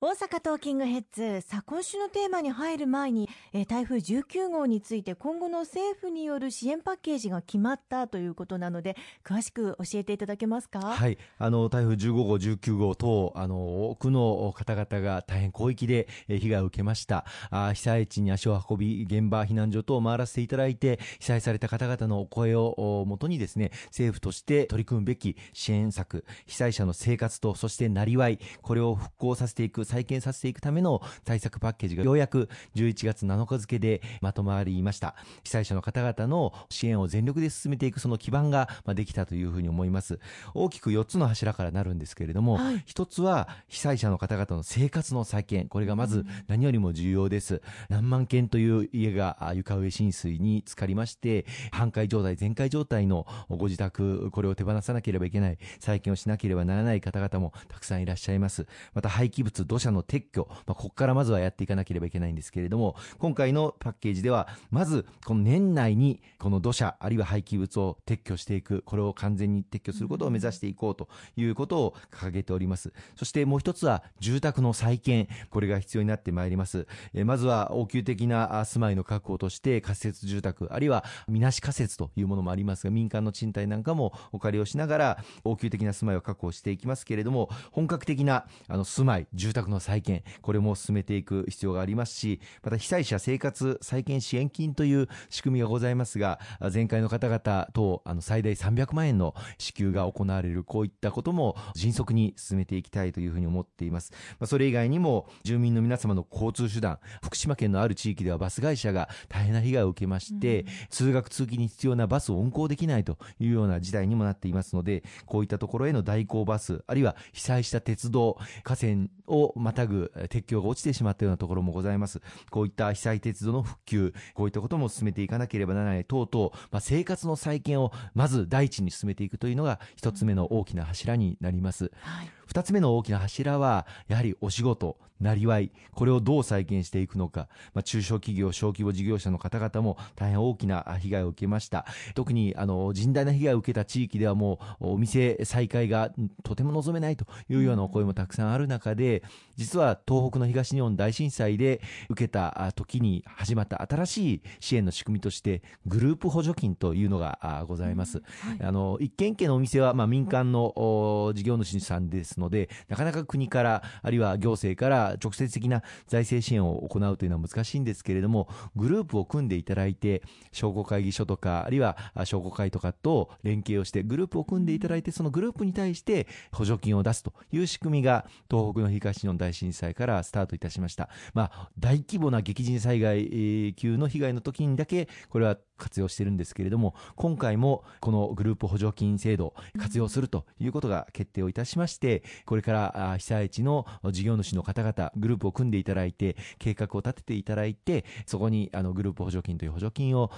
大阪トーキングヘッズ。さあ今週のテーマに入る前に、えー、台風19号について今後の政府による支援パッケージが決まったということなので詳しく教えていただけますか？はい。あの台風15号19号等あの多くの方々が大変広域で被害を受けました。あ被災地に足を運び現場避難所等を回らせていただいて被災された方々のお声をもとにですね政府として取り組むべき支援策被災者の生活とそしてなりわいこれを復興させていく再建させていくための対策パッケージがようやく11月7日付でまとまりました。被災者の方々の支援を全力で進めていくその基盤ができたというふうに思います。大きく4つの柱からなるんですけれども、はい、1つは被災者の方々の生活の再建。これがまず何よりも重要です、何万件という家が床上浸水に浸かりまして半壊状態全壊状態のご自宅これを手放さなければいけない再建をしなければならない方々もたくさんいらっしゃいます。また廃棄物土砂の撤去、まあ、ここからまずはやっていかなければいけないんですけれども今回のパッケージではまずこの年内にこの土砂あるいは廃棄物を撤去していくこれを完全に撤去することを目指していこうということを掲げておりますそしてもう一つは住宅の再建これが必要になってまいりますえまずは応急的な住まいの確保として仮設住宅あるいはみなし仮設というものもありますが民間の賃貸なんかもお借りをしながら応急的な住まいを確保していきますけれども本格的なあの住まい住宅の再建これも進めていく必要がありますしまた被災者生活再建支援金という仕組みがございますが前回の方々とあの最大300万円の支給が行われるこういったことも迅速に進めていきたいというふうに思っています、まあ、それ以外にも住民の皆様の交通手段福島県のある地域ではバス会社が大変な被害を受けまして、うん、通学通勤に必要なバスを運行できないというような事態にもなっていますのでこういったところへの代行バスあるいは被災した鉄道河川をまたぐ鉄橋が落ちてしまったようなところもございます。こういった被災鉄道の復旧こういったことも進めていかなければならない等々、まあ、生活の再建をまず第一に進めていくというのが一つ目の大きな柱になります、はい。2つ目の大きな柱はやはりお仕事なりわいこれをどう再建していくのか、まあ、中小企業小規模事業者の方々も大変大きな被害を受けました。特にあの甚大な被害を受けた地域ではもうお店再開がとても望めないというようなお声もたくさんある中で実は東北の東日本大震災で受けた時に始まった新しい支援の仕組みとしてグループ補助金というのがございます、はい、あの一軒一軒のお店はまあ民間の事業主さんですのでなかなか国からあるいは行政から直接的な財政支援を行うというのは難しいんですけれどもグループを組んでいただいて商工会議所とかあるいは商工会とかと連携をしてグループを組んでいただいてそのグループに対して補助金を出すという仕組みが東北の東日本大震災からスタートいたしました、まあ、大規模な激甚災害級の被害の時にだけこれは活用してるんですけれども今回もこのグループ補助金制度活用するということが決定をいたしましてこれから被災地の事業主の方々グループを組んでいただいて計画を立てていただいてそこにあのグループ補助金という補助金を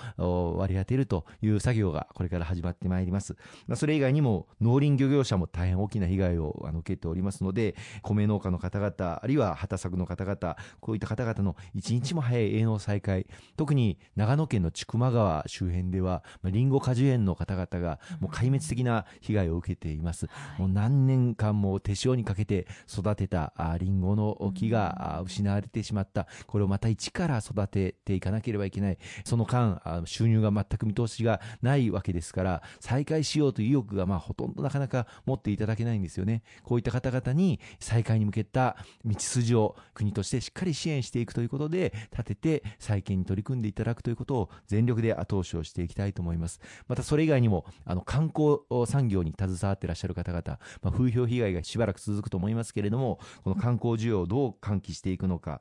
割り当てるという作業がこれから始まってまいります、ま、それ以外にも農林漁業者も大変大きな被害をあの受けておりますので米農家の方々あるいは畑作の方々こういった方々の一日も早い営農再開特に長野県の千曲川周辺では、まあ、リンゴ果樹園の方々がもう壊滅的な被害を受けています、もう何年間も手塩にかけて育てたあリンゴの木が失われてしまった。これをまた一から育てていかなければいけない。その間収入が全く見通しがないわけですから再開しようという意欲がまあほとんどなかなか持っていただけないんですよね。こういった方々に再開に向けた道筋を国としてしっかり支援していくということで立てて再建に取り組んでいただくということを全力で後押しをしていきたいと思います。またそれ以外にもあの観光産業に携わってらっしゃる方々、まあ、風評被害がしばらく続くと思いますけれどもこの観光需要をどう喚起していくのか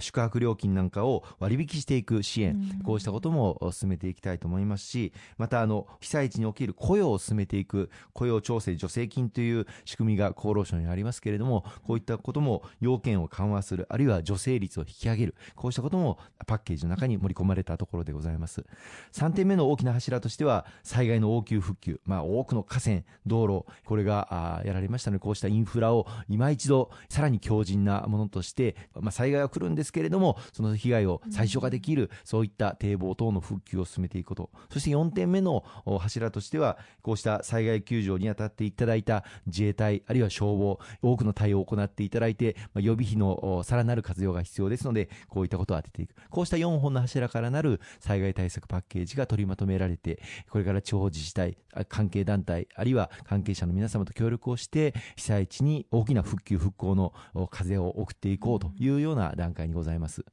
宿泊料金なんかを割引していく支援、こうしたことも進めていきたいと思いますしまたあの被災地における雇用を進めていく雇用調整助成金という仕組みが厚労省にありますけれどもこういったことも要件を緩和するあるいは助成率を引き上げるこうしたこともパッケージの中に盛り込まれたところでございます。3点目の大きな柱としては災害の応急復旧、まあ、多くの河川道路これがやられましたのでこうしたインフラを今一度さらに強靭なものとして、まあ、災害は来るんですですけれども、その被害を最小化できる、そういった堤防等の復旧を進めていくこと。そして4点目の柱としては、こうした災害救助に当たっていただいた自衛隊、あるいは消防、多くの対応を行っていただいて、ま、予備費のさらなる活用が必要ですので、こういったことを当てていく。こうした4本の柱からなる災害対策パッケージが取りまとめられて、これから地方自治体、関係団体、あるいは関係者の皆様と協力をして、被災地に大きな復旧復興の風を送っていこうというような段階にございます。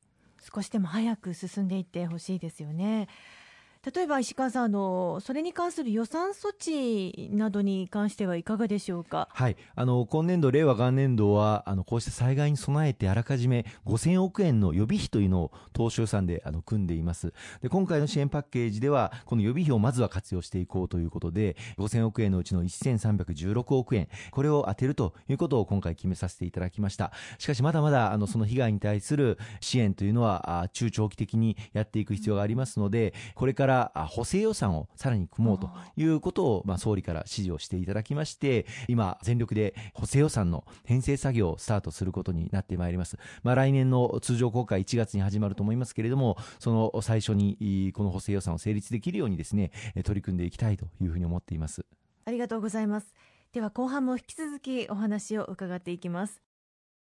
少しでも早く進んでいってほしいですよね。例えば石川さんあの、それに関する予算措置などに関してはいかがでしょうか、はい、あの今年度、令和元年度はあのこうした災害に備えてあらかじめ5000億円の予備費というのを当初予算であの組んでいます。で、今回の支援パッケージでは、この予備費をまずは活用していこうということで、5000億円のうちの1316億円、これを充てるということを今回決めさせていただきました。しかしまだまだあのその被害に対する支援というのは中長期的にやっていく必要がありますので、これからから補正予算をさらに組もうということを、まあ、総理から指示をしていただきまして、今、全力で補正予算の編成作業をスタートすることになってまいります。まあ、来年の通常国会1月に始まると思いますけれども、その最初にこの補正予算を成立できるようにですね、取り組んでいきたいというふうに思っています。ありがとうございます。では後半も引き続きお話を伺っていきます。